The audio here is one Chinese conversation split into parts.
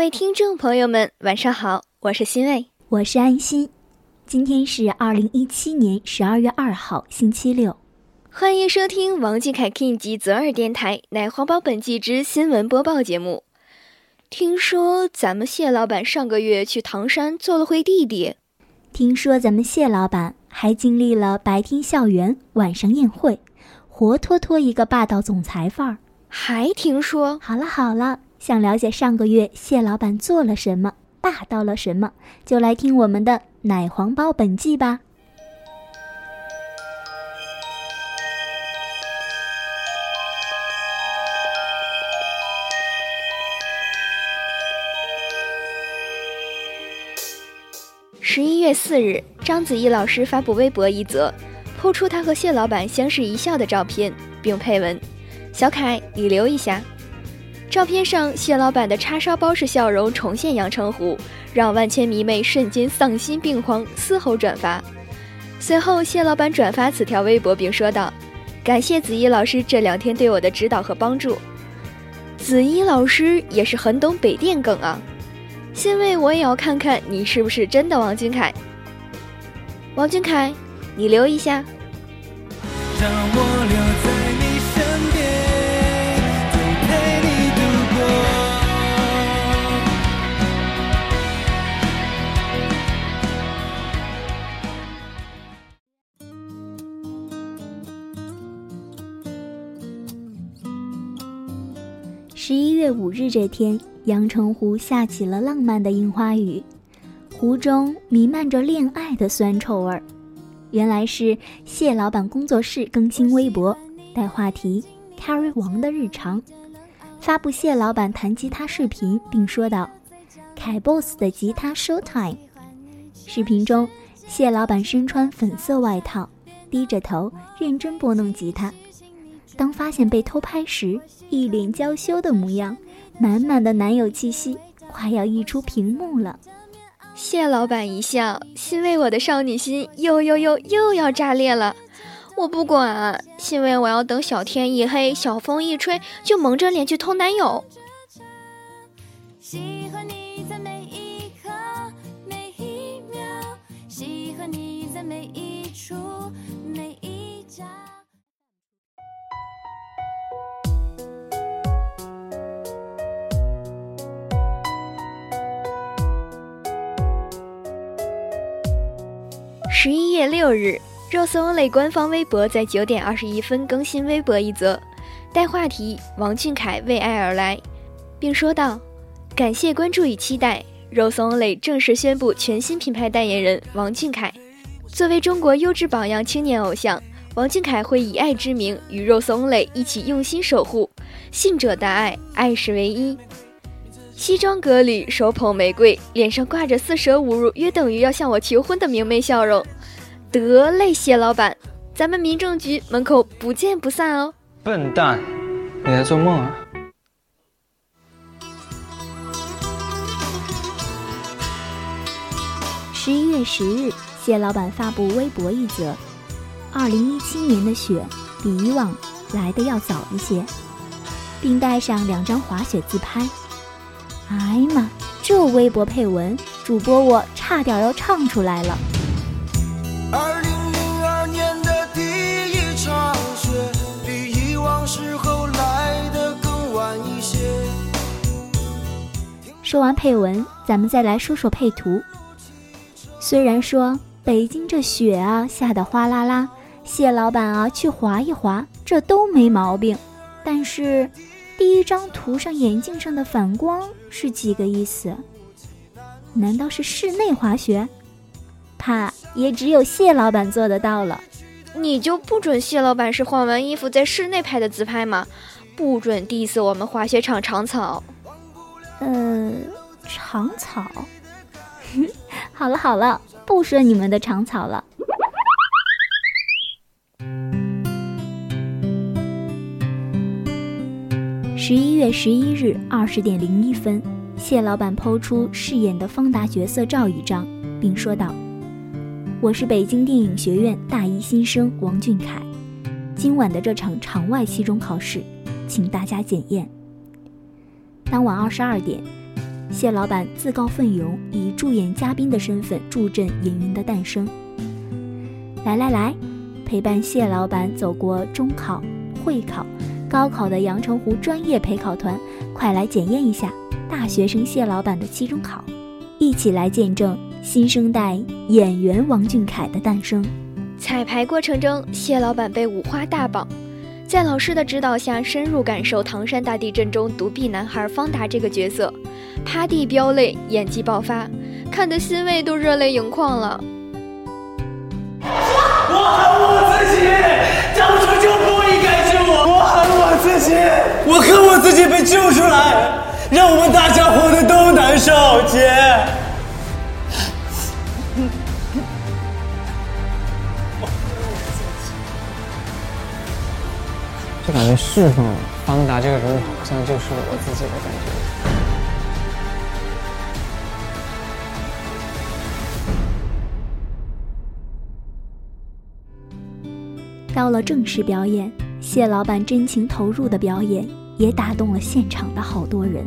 位听众朋友们，晚上好，我是欣慰，我是安心。今天是二零一七年十二月二号，星期六。欢迎收听王俊凯 King 及泽尔电台奶黄包本季之新闻播报节目。听说咱们谢老板上个月去唐山做了回弟弟。听说咱们谢老板还经历了白天校园、晚上宴会，活脱脱一个霸道总裁范儿。还听说？好了好了，想了解上个月谢老板做了什么，霸道了什么，就来听我们的奶黄包本季吧。十一月四日，章子怡老师发布微博一则，抛出她和谢老板相视一笑的照片，并配文：“小凯，你留一下。”照片上，谢老板的叉烧包式笑容重现阳澄湖，让万千迷妹瞬间丧心病狂，嘶吼转发。随后，谢老板转发此条微博，并说道：“感谢子怡老师这两天对我的指导和帮助。”子怡老师也是很懂北电梗啊。欣慰，我也要看看你是不是真的王俊凯。王俊凯，你留一下。十一五日这天。阳澄湖下起了浪漫的樱花雨，湖中弥漫着恋爱的酸臭味儿。原来是谢老板工作室更新微博，带话题 “Carry 王的日常”，发布谢老板弹吉他视频，并说道：“凯 boss 的吉他 show time。”视频中，谢老板身穿粉色外套，低着头认真拨弄吉他。当发现被偷拍时，一脸娇羞的模样。满满的男友气息，快要溢出屏幕了。谢老板一笑，欣慰我的少女心又又又又要炸裂了。我不管，欣慰我要等小天一黑，小风一吹，就蒙着脸去偷男友。十一月六日，Rose Only 官方微博在九点二十一分更新微博一则，带话题“王俊凯为爱而来”，并说道：“感谢关注与期待，Rose Only 正式宣布全新品牌代言人王俊凯。作为中国优质榜样青年偶像，王俊凯会以爱之名与 Rose Only 一起用心守护，信者大爱，爱是唯一。”西装革履，手捧玫瑰，脸上挂着四舍五入约等于要向我求婚的明媚笑容。得嘞，谢老板，咱们民政局门口不见不散哦！笨蛋，你在做梦啊！十一月十日，谢老板发布微博一则：二零一七年的雪比以往来的要早一些，并带上两张滑雪自拍。哎呀妈！这微博配文，主播我差点要唱出来了。二零零二年的第一场雪，比以往时候来的更晚一些。说完配文，咱们再来说说配图。虽然说北京这雪啊下的哗啦啦，谢老板啊去滑一滑，这都没毛病。但是，第一张图上眼镜上的反光是几个意思？难道是室内滑雪？怕也只有谢老板做得到了。你就不准谢老板是换完衣服在室内拍的自拍吗？不准 diss 我们滑雪场长草。呃，长草。好了好了，不说你们的长草了。十一月十一日二十点零一分，谢老板抛出饰演的方达角色照一张，并说道。我是北京电影学院大一新生王俊凯，今晚的这场场外期中考试，请大家检验。当晚二十二点，谢老板自告奋勇以助演嘉宾的身份助阵演员的诞生。来来来，陪伴谢老板走过中考、会考、高考的阳澄湖专业陪考团，快来检验一下大学生谢老板的期中考，一起来见证。新生代演员王俊凯的诞生。彩排过程中，谢老板被五花大绑，在老师的指导下，深入感受唐山大地震中独臂男孩方达这个角色，趴地飙泪，演技爆发，看得欣慰都热泪盈眶了。我恨我自己，当初就不自己，我恨我自己被救出来，让我们大家活得都难受，姐。就感觉侍奉方达这个人好像就是我自己的感觉。到了正式表演，谢老板真情投入的表演也打动了现场的好多人。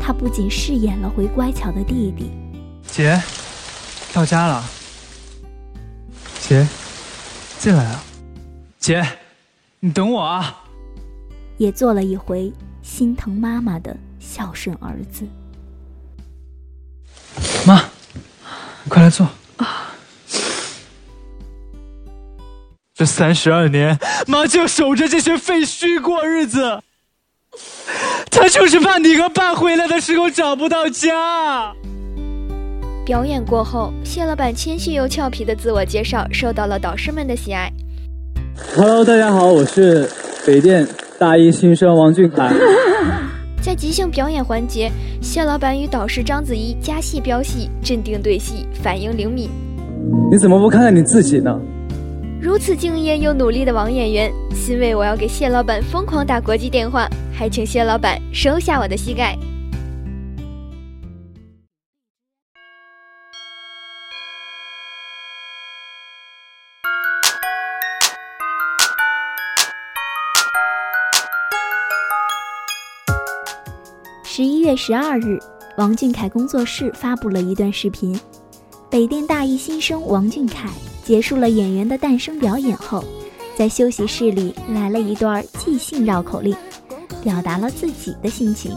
他不仅饰演了回乖巧的弟弟，姐，到家了。姐，进来啊，姐。你等我啊！也做了一回心疼妈妈的孝顺儿子。妈，你快来坐。这三十二年，妈就守着这些废墟过日子。他就是怕你和爸回来的时候找不到家。表演过后，谢老板谦虚又俏皮的自我介绍受到了导师们的喜爱。Hello，大家好，我是北电大一新生王俊凯。在即兴表演环节，谢老板与导师章子怡加戏飙戏，镇定对戏，反应灵敏。你怎么不看看你自己呢？如此敬业又努力的王演员，欣慰我要给谢老板疯狂打国际电话，还请谢老板收下我的膝盖。十一月十二日，王俊凯工作室发布了一段视频。北电大一新生王俊凯结束了演员的诞生表演后，在休息室里来了一段即兴绕口令，表达了自己的心情。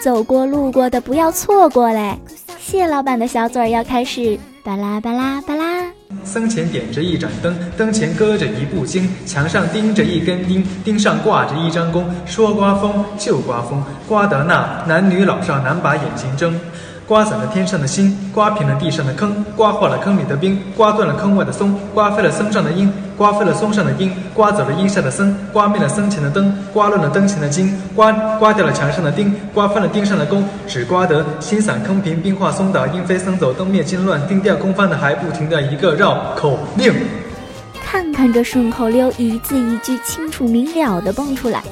走过路过的不要错过嘞！谢老板的小嘴要开始巴拉巴拉巴拉。僧前点着一盏灯，灯前搁着一部经，墙上钉着一根钉，钉上挂着一张弓。说刮风就刮风，刮得那男女老少难把眼睛睁。刮散了天上的星，刮平了地上的坑，刮化了坑里的冰，刮断了坑外的松，刮飞了松上的鹰，刮飞了松上的鹰，刮走了鹰下的僧，刮灭了僧前的灯，刮乱了灯前的经，刮刮掉了墙上的钉，刮翻了钉上的弓，只刮得心散坑平，冰化松倒，鹰飞僧走，灯灭金乱，钉掉空翻的还不停的一个绕口令。看看这顺口溜，一字一句清楚明了的蹦出来。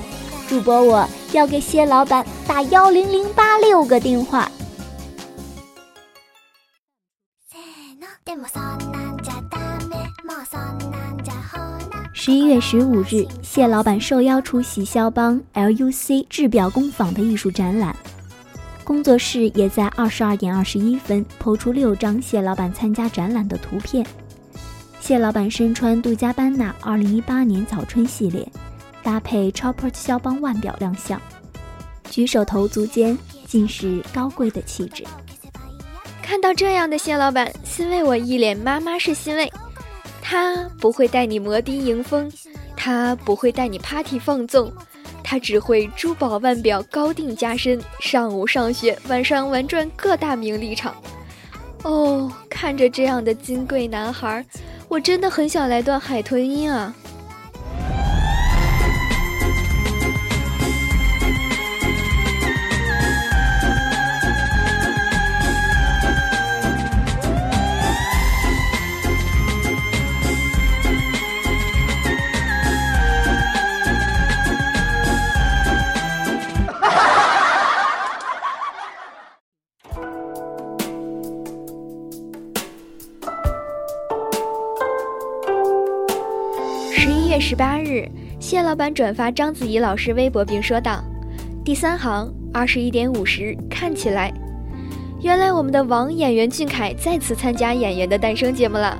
主播我要给谢老板打幺零零八六个电话。十一月十五日，谢老板受邀出席肖邦 LUC 制表工坊的艺术展览，工作室也在二十二点二十一分抛出六张谢老板参加展览的图片。谢老板身穿杜嘉班纳二零一八年早春系列，搭配 Chopper 肖邦腕表亮相，举手投足间尽是高贵的气质。看到这样的谢老板，欣慰我一脸妈妈式欣慰。他不会带你摩的迎风，他不会带你 party 放纵，他只会珠宝腕表高定加身，上午上学，晚上玩转各大名利场。哦，看着这样的金贵男孩，我真的很想来段海豚音啊！十八日，谢老板转发章子怡老师微博，并说道：“第三行，二十一点五十，看起来，原来我们的王演员俊凯再次参加《演员的诞生》节目了。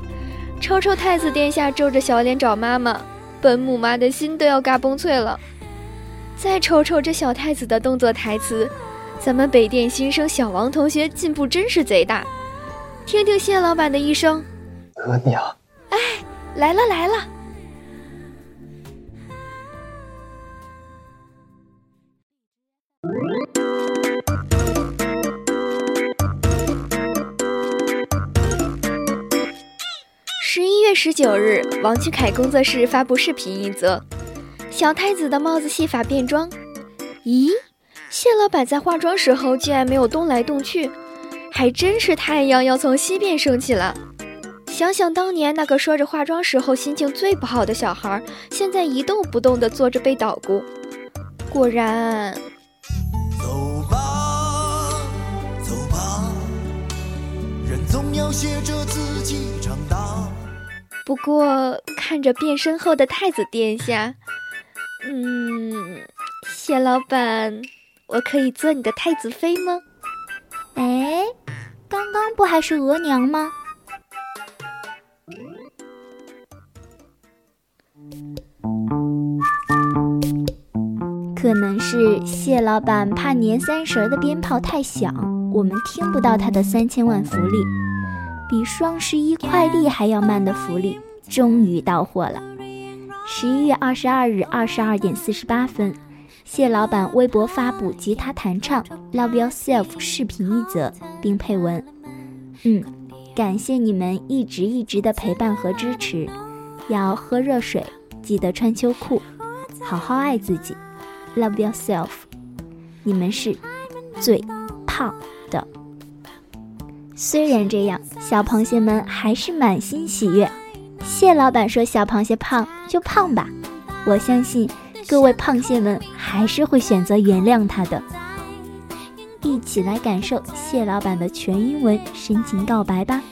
瞅瞅太子殿下皱着小脸找妈妈，本母妈的心都要嘎嘣脆了。再瞅瞅这小太子的动作台词，咱们北电新生小王同学进步真是贼大。听听谢老板的一声：额娘。哎，来了来了。”十九日，王俊凯工作室发布视频一则：小太子的帽子戏法变装。咦，谢老板在化妆时候竟然没有动来动去，还真是太阳要从西边升起了。想想当年那个说着化妆时候心情最不好的小孩，现在一动不动的坐着被捣鼓，果然。走吧，走吧，人总要学着自己。不过看着变身后的太子殿下，嗯，谢老板，我可以做你的太子妃吗？哎，刚刚不还是额娘吗？可能是谢老板怕年三十的鞭炮太响，我们听不到他的三千万福利。比双十一快递还要慢的福利终于到货了。十一月二十二日二十二点四十八分，谢老板微博发布吉他弹唱《Love Yourself》视频一则，并配文：“嗯，感谢你们一直一直的陪伴和支持。要喝热水，记得穿秋裤，好好爱自己。Love Yourself，你们是最胖。”虽然这样，小螃蟹们还是满心喜悦。蟹老板说：“小螃蟹胖就胖吧。”我相信各位螃蟹们还是会选择原谅他的。一起来感受蟹老板的全英文深情告白吧。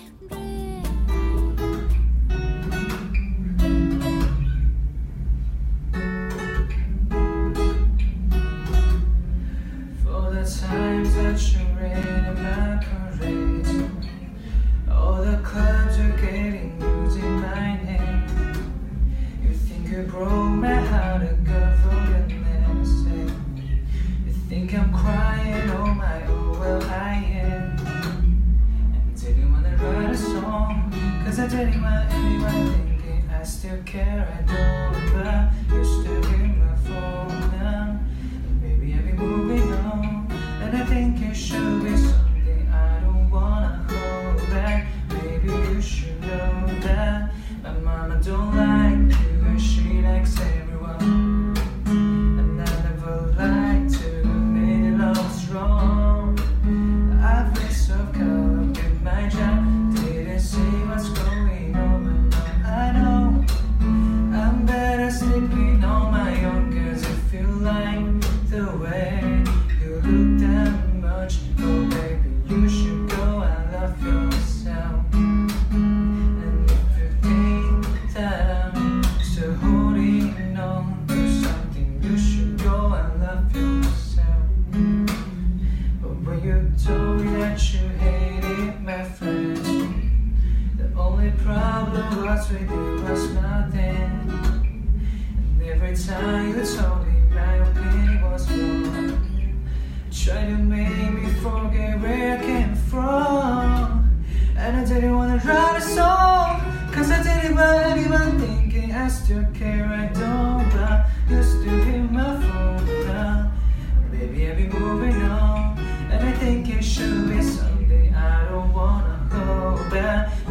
Time you told me my opinion was wrong. Try to make me forget where I came from. And I didn't wanna write a song. Cause I didn't want anyone thinking I still care. I don't, but you still hit my phone now. Baby, I've been moving on. And I think it should be someday. I don't wanna go back.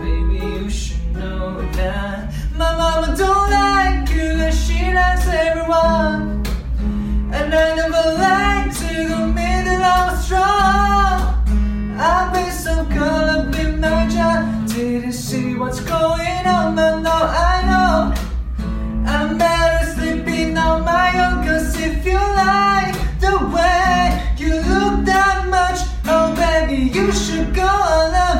My mama don't like you, and she likes everyone. And I never like to go middle of strong. I've been so caught up in my job, didn't see what's going on, but now I know. I'm better sleeping on my own, cause if you like the way you look that much, oh baby, you should go and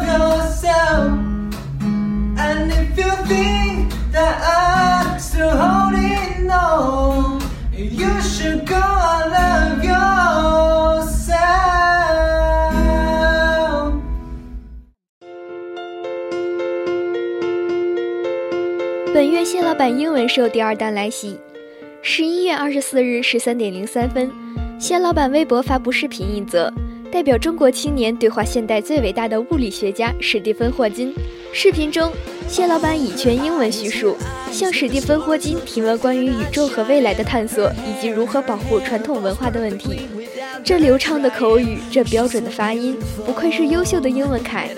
版英文秀第二弹来袭。十一月二十四日十三点零三分，谢老板微博发布视频一则，代表中国青年对话现代最伟大的物理学家史蒂芬霍金。视频中，谢老板以全英文叙述，向史蒂芬霍金提问关于宇宙和未来的探索以及如何保护传统文化的问题。这流畅的口语，这标准的发音，不愧是优秀的英文凯。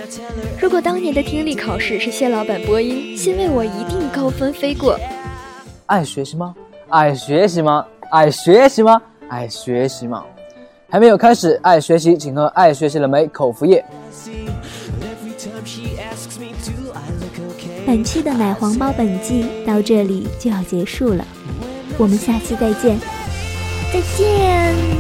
如果当年的听力考试是谢老板播音，欣慰我一定高分飞过。爱学习吗？爱学习吗？爱学习吗？爱学习吗？还没有开始爱学习，请喝爱学习了没口服液。本期的奶黄包本季到这里就要结束了，我们下期再见，再见。